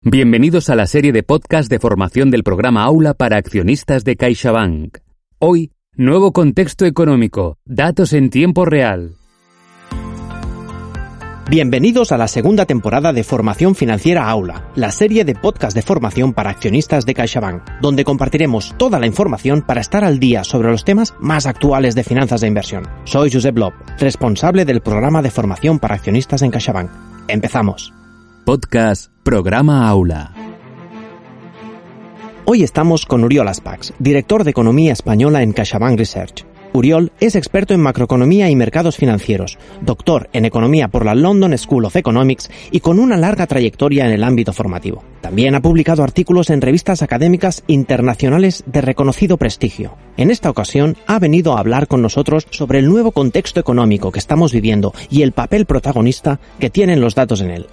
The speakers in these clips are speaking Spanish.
Bienvenidos a la serie de podcast de formación del programa Aula para accionistas de CaixaBank. Hoy, nuevo contexto económico, datos en tiempo real. Bienvenidos a la segunda temporada de Formación Financiera Aula, la serie de podcast de formación para accionistas de CaixaBank, donde compartiremos toda la información para estar al día sobre los temas más actuales de finanzas de inversión. Soy Josep Lob, responsable del programa de formación para accionistas en CaixaBank. Empezamos. Podcast Programa Aula. Hoy estamos con Uriol Aspax, director de Economía Española en CaixaBank Research. Uriol es experto en macroeconomía y mercados financieros, doctor en economía por la London School of Economics y con una larga trayectoria en el ámbito formativo. También ha publicado artículos en revistas académicas internacionales de reconocido prestigio. En esta ocasión ha venido a hablar con nosotros sobre el nuevo contexto económico que estamos viviendo y el papel protagonista que tienen los datos en él.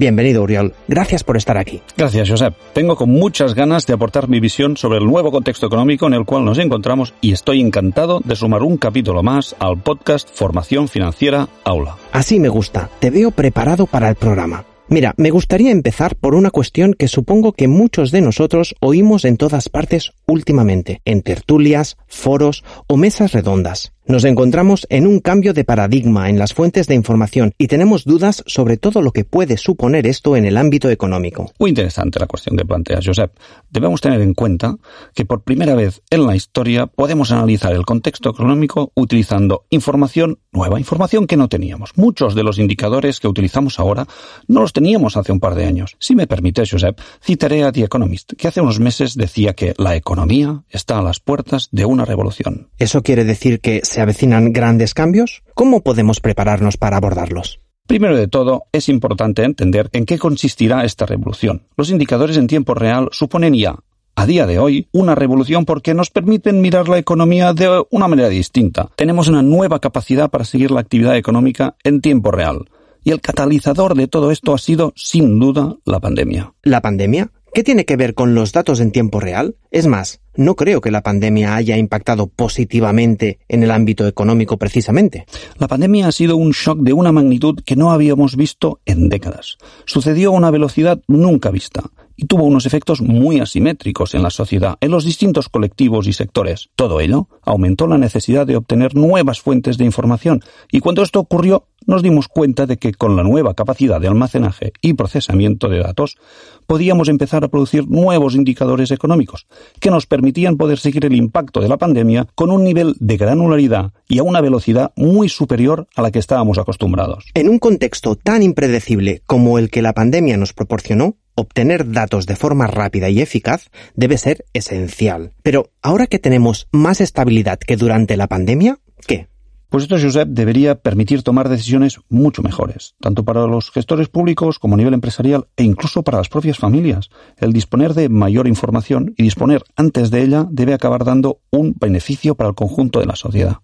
Bienvenido, Uriol. Gracias por estar aquí. Gracias, Josep. Tengo con muchas ganas de aportar mi visión sobre el nuevo contexto económico en el cual nos encontramos y estoy encantado de sumar un capítulo más al podcast Formación Financiera Aula. Así me gusta. Te veo preparado para el programa. Mira, me gustaría empezar por una cuestión que supongo que muchos de nosotros oímos en todas partes últimamente, en tertulias, foros o mesas redondas. Nos encontramos en un cambio de paradigma en las fuentes de información y tenemos dudas sobre todo lo que puede suponer esto en el ámbito económico. Muy interesante la cuestión que planteas, Josep. Debemos tener en cuenta que por primera vez en la historia podemos analizar el contexto económico utilizando información nueva, información que no teníamos. Muchos de los indicadores que utilizamos ahora no los teníamos hace un par de años. Si me permites, Josep, citaré a The Economist, que hace unos meses decía que la economía está a las puertas de una revolución. ¿Eso quiere decir que se avecinan grandes cambios? ¿Cómo podemos prepararnos para abordarlos? Primero de todo, es importante entender en qué consistirá esta revolución. Los indicadores en tiempo real suponen ya, a día de hoy, una revolución porque nos permiten mirar la economía de una manera distinta. Tenemos una nueva capacidad para seguir la actividad económica en tiempo real. Y el catalizador de todo esto ha sido, sin duda, la pandemia. ¿La pandemia? ¿Qué tiene que ver con los datos en tiempo real? Es más, no creo que la pandemia haya impactado positivamente en el ámbito económico precisamente. La pandemia ha sido un shock de una magnitud que no habíamos visto en décadas. Sucedió a una velocidad nunca vista y tuvo unos efectos muy asimétricos en la sociedad, en los distintos colectivos y sectores. Todo ello aumentó la necesidad de obtener nuevas fuentes de información y cuando esto ocurrió nos dimos cuenta de que con la nueva capacidad de almacenaje y procesamiento de datos podíamos empezar a producir nuevos indicadores económicos que nos permitían poder seguir el impacto de la pandemia con un nivel de granularidad y a una velocidad muy superior a la que estábamos acostumbrados. En un contexto tan impredecible como el que la pandemia nos proporcionó, obtener datos de forma rápida y eficaz debe ser esencial. Pero ahora que tenemos más estabilidad que durante la pandemia. Pues esto, Josep, debería permitir tomar decisiones mucho mejores, tanto para los gestores públicos como a nivel empresarial e incluso para las propias familias. El disponer de mayor información y disponer antes de ella debe acabar dando un beneficio para el conjunto de la sociedad.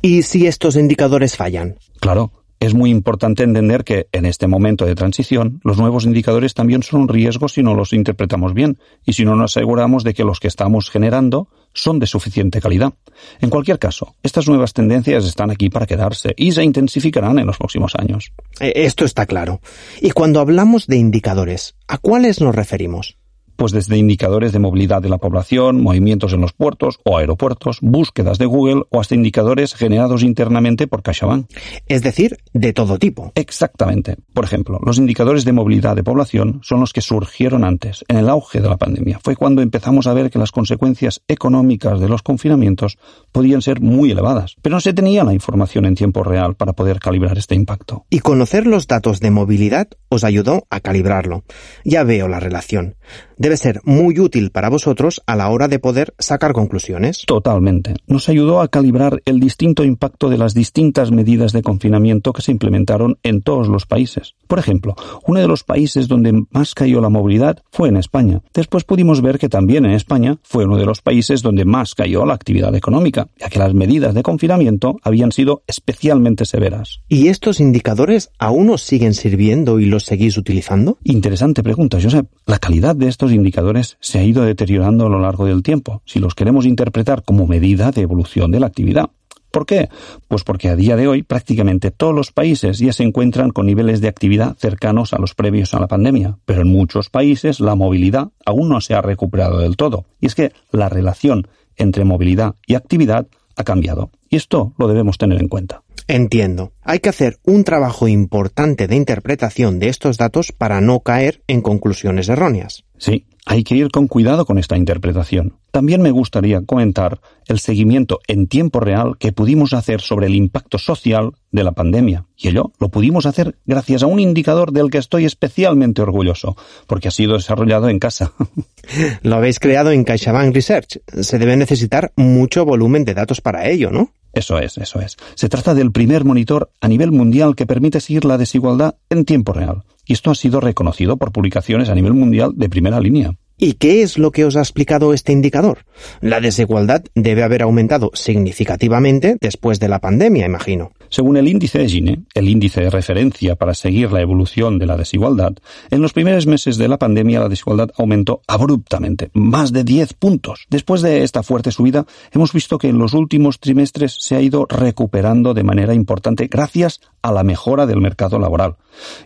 ¿Y si estos indicadores fallan? Claro, es muy importante entender que en este momento de transición los nuevos indicadores también son un riesgo si no los interpretamos bien y si no nos aseguramos de que los que estamos generando son de suficiente calidad. En cualquier caso, estas nuevas tendencias están aquí para quedarse y se intensificarán en los próximos años. Eh, esto está claro. Y cuando hablamos de indicadores, ¿a cuáles nos referimos? Pues desde indicadores de movilidad de la población, movimientos en los puertos o aeropuertos, búsquedas de Google o hasta indicadores generados internamente por CaixaBank. Es decir, de todo tipo. Exactamente. Por ejemplo, los indicadores de movilidad de población son los que surgieron antes, en el auge de la pandemia. Fue cuando empezamos a ver que las consecuencias económicas de los confinamientos podían ser muy elevadas, pero no se tenía la información en tiempo real para poder calibrar este impacto. Y conocer los datos de movilidad os ayudó a calibrarlo. Ya veo la relación debe ser muy útil para vosotros a la hora de poder sacar conclusiones. Totalmente. Nos ayudó a calibrar el distinto impacto de las distintas medidas de confinamiento que se implementaron en todos los países. Por ejemplo, uno de los países donde más cayó la movilidad fue en España. Después pudimos ver que también en España fue uno de los países donde más cayó la actividad económica, ya que las medidas de confinamiento habían sido especialmente severas. ¿Y estos indicadores aún os siguen sirviendo y los seguís utilizando? Interesante pregunta, Josep. La calidad de estos indicadores se ha ido deteriorando a lo largo del tiempo, si los queremos interpretar como medida de evolución de la actividad. ¿Por qué? Pues porque a día de hoy prácticamente todos los países ya se encuentran con niveles de actividad cercanos a los previos a la pandemia, pero en muchos países la movilidad aún no se ha recuperado del todo. Y es que la relación entre movilidad y actividad ha cambiado. Y esto lo debemos tener en cuenta. Entiendo. Hay que hacer un trabajo importante de interpretación de estos datos para no caer en conclusiones erróneas. Sí, hay que ir con cuidado con esta interpretación. También me gustaría comentar el seguimiento en tiempo real que pudimos hacer sobre el impacto social de la pandemia. Y ello lo pudimos hacer gracias a un indicador del que estoy especialmente orgulloso, porque ha sido desarrollado en casa. Lo habéis creado en CaixaBank Research. Se debe necesitar mucho volumen de datos para ello, ¿no? Eso es, eso es. Se trata del primer monitor a nivel mundial que permite seguir la desigualdad en tiempo real. Y esto ha sido reconocido por publicaciones a nivel mundial de primera línea. ¿Y qué es lo que os ha explicado este indicador? La desigualdad debe haber aumentado significativamente después de la pandemia, imagino. Según el índice de Gini, el índice de referencia para seguir la evolución de la desigualdad, en los primeros meses de la pandemia la desigualdad aumentó abruptamente, más de 10 puntos. Después de esta fuerte subida, hemos visto que en los últimos trimestres se ha ido recuperando de manera importante gracias a la mejora del mercado laboral.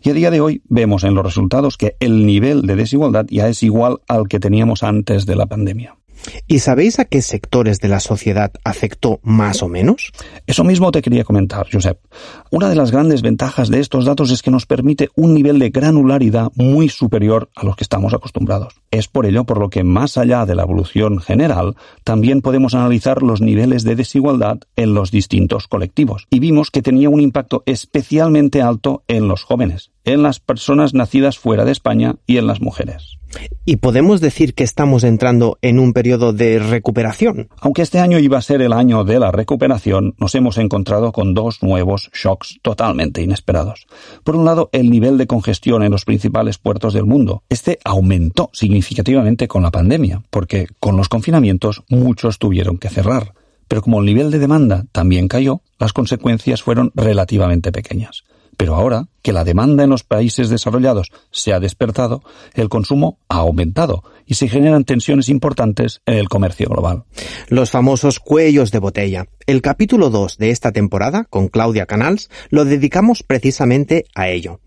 Y a día de hoy vemos en los resultados que el nivel de desigualdad ya es igual al que teníamos antes de la pandemia. ¿Y sabéis a qué sectores de la sociedad afectó más o menos? Eso mismo te quería comentar, Josep. Una de las grandes ventajas de estos datos es que nos permite un nivel de granularidad muy superior a los que estamos acostumbrados. Es por ello por lo que más allá de la evolución general, también podemos analizar los niveles de desigualdad en los distintos colectivos. Y vimos que tenía un impacto especialmente alto en los jóvenes, en las personas nacidas fuera de España y en las mujeres. ¿Y podemos decir que estamos entrando en un periodo de recuperación? Aunque este año iba a ser el año de la recuperación, nos hemos encontrado con dos nuevos shocks totalmente inesperados. Por un lado, el nivel de congestión en los principales puertos del mundo. Este aumentó significativamente con la pandemia, porque con los confinamientos muchos tuvieron que cerrar. Pero como el nivel de demanda también cayó, las consecuencias fueron relativamente pequeñas. Pero ahora que la demanda en los países desarrollados se ha despertado, el consumo ha aumentado y se generan tensiones importantes en el comercio global. Los famosos cuellos de botella. El capítulo 2 de esta temporada, con Claudia Canals, lo dedicamos precisamente a ello.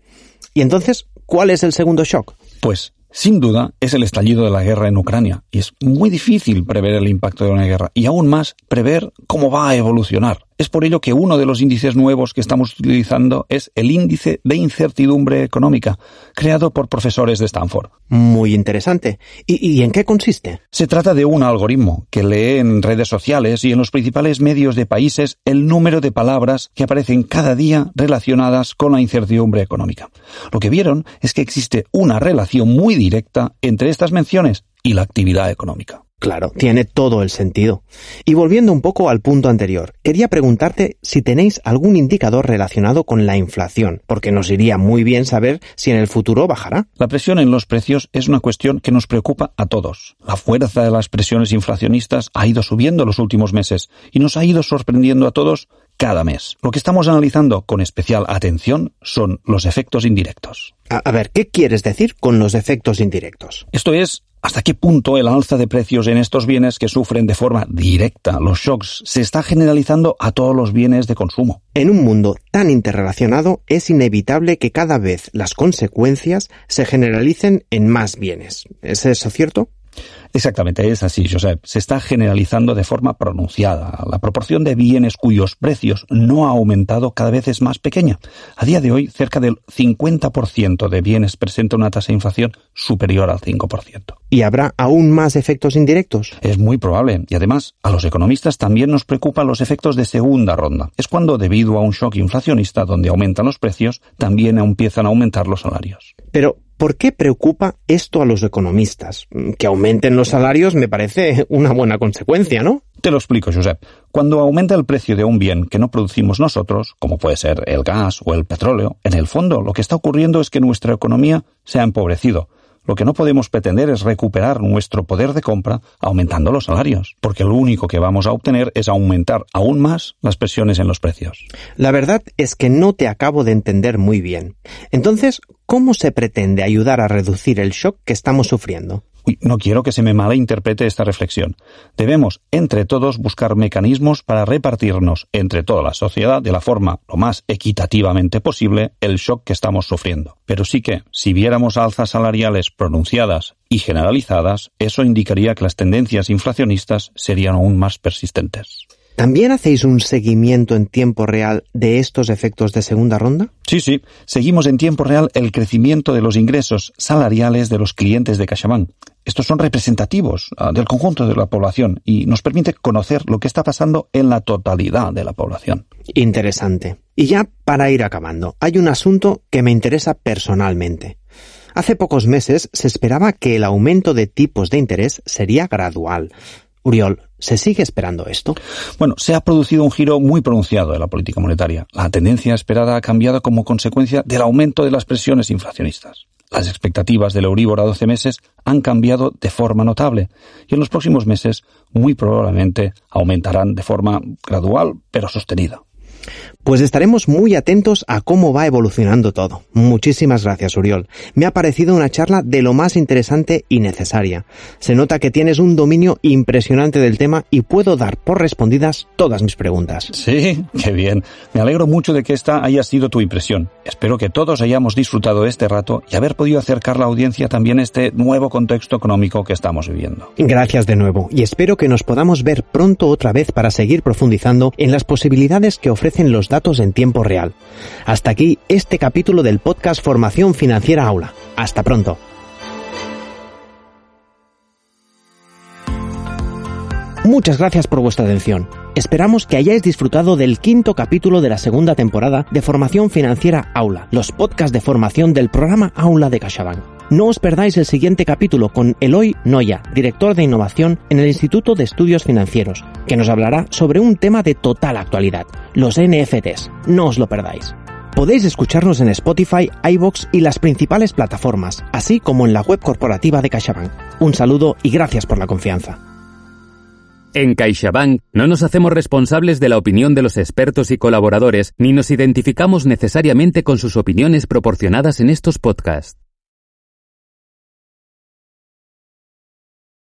Y entonces, ¿cuál es el segundo shock? Pues sin duda, es el estallido de la guerra en Ucrania, y es muy difícil prever el impacto de una guerra, y aún más prever cómo va a evolucionar. Es por ello que uno de los índices nuevos que estamos utilizando es el índice de incertidumbre económica, creado por profesores de Stanford. Muy interesante. ¿Y, en qué consiste? Se trata de un algoritmo que lee en redes sociales y en los principales medios de países el número de palabras que aparecen cada día relacionadas con la incertidumbre económica. Lo que vieron es que existe una relación muy directa entre estas menciones y la actividad económica. Claro, tiene todo el sentido. Y volviendo un poco al punto anterior, quería preguntarte si tenéis algún indicador relacionado con la inflación, porque nos iría muy bien saber si en el futuro bajará. La presión en los precios es una cuestión que nos preocupa a todos. La fuerza de las presiones inflacionistas ha ido subiendo los últimos meses y nos ha ido sorprendiendo a todos cada mes. Lo que estamos analizando con especial atención son los efectos indirectos. A, ver, ¿qué quieres decir con los efectos indirectos? Esto es ¿Hasta qué punto el alza de precios en estos bienes que sufren de forma directa los shocks se está generalizando a todos los bienes de consumo? En un mundo tan interrelacionado es inevitable que cada vez las consecuencias se generalicen en más bienes. ¿Es eso cierto? Exactamente, es así, Josep. Se está generalizando de forma pronunciada. La proporción de bienes cuyos precios no ha aumentado cada vez es más pequeña. A día de hoy, cerca del 50% de bienes presenta una tasa de inflación superior al 5%. ¿Y habrá aún más efectos indirectos? Es muy probable. Y además, a los economistas también nos preocupan los efectos de segunda ronda. Es cuando, debido a un shock inflacionista donde aumentan los precios, también empiezan a aumentar los salarios. Pero, ¿Por qué preocupa esto a los economistas? Que aumenten los salarios me parece una buena consecuencia, ¿no? Te lo explico, Josep. Cuando aumenta el precio de un bien que no producimos nosotros, como puede ser el gas o el petróleo, en el fondo lo que está ocurriendo es que nuestra economía se ha empobrecido lo que no podemos pretender es recuperar nuestro poder de compra aumentando los salarios, porque lo único que vamos a obtener es aumentar aún más las presiones en los precios. La verdad es que no te acabo de entender muy bien. Entonces, ¿cómo se pretende ayudar a reducir el shock que estamos sufriendo? No quiero que se me malinterprete esta reflexión. Debemos, entre todos, buscar mecanismos para repartirnos entre toda la sociedad de la forma lo más equitativamente posible el shock que estamos sufriendo. Pero sí que, si viéramos alzas salariales pronunciadas y generalizadas, eso indicaría que las tendencias inflacionistas serían aún más persistentes. ¿También hacéis un seguimiento en tiempo real de estos efectos de segunda ronda? Sí, sí. Seguimos en tiempo real el crecimiento de los ingresos salariales de los clientes de CaixaBank. Estos son representativos ah, del conjunto de la población y nos permite conocer lo que está pasando en la totalidad de la población. Interesante. Y ya para ir acabando, hay un asunto que me interesa personalmente. Hace pocos meses se esperaba que el aumento de tipos de interés sería gradual. Uriol, ¿se sigue esperando esto? Bueno, se ha producido un giro muy pronunciado de la política monetaria. La tendencia esperada ha cambiado como consecuencia del aumento de las presiones inflacionistas. Las expectativas del Euribor a 12 meses han cambiado de forma notable y en los próximos meses muy probablemente aumentarán de forma gradual pero sostenida. Pues estaremos muy atentos a cómo va evolucionando todo. Muchísimas gracias, Uriol. Me ha parecido una charla de lo más interesante y necesaria. Se nota que tienes un dominio impresionante del tema y puedo dar por respondidas todas mis preguntas. Sí, qué bien. Me alegro mucho de que esta haya sido tu impresión. Espero que todos hayamos disfrutado este rato y haber podido acercar la audiencia también a este nuevo contexto económico que estamos viviendo. Gracias de nuevo y espero que nos podamos ver pronto otra vez para seguir profundizando en las posibilidades que los datos en tiempo real. Hasta aquí este capítulo del podcast Formación Financiera Aula. Hasta pronto. Muchas gracias por vuestra atención. Esperamos que hayáis disfrutado del quinto capítulo de la segunda temporada de Formación Financiera Aula, los podcasts de formación del programa Aula de CaixaBank. No os perdáis el siguiente capítulo con Eloy Noya, director de innovación en el Instituto de Estudios Financieros, que nos hablará sobre un tema de total actualidad, los NFTs. No os lo perdáis. Podéis escucharnos en Spotify, iBox y las principales plataformas, así como en la web corporativa de CaixaBank. Un saludo y gracias por la confianza. En CaixaBank no nos hacemos responsables de la opinión de los expertos y colaboradores, ni nos identificamos necesariamente con sus opiniones proporcionadas en estos podcasts.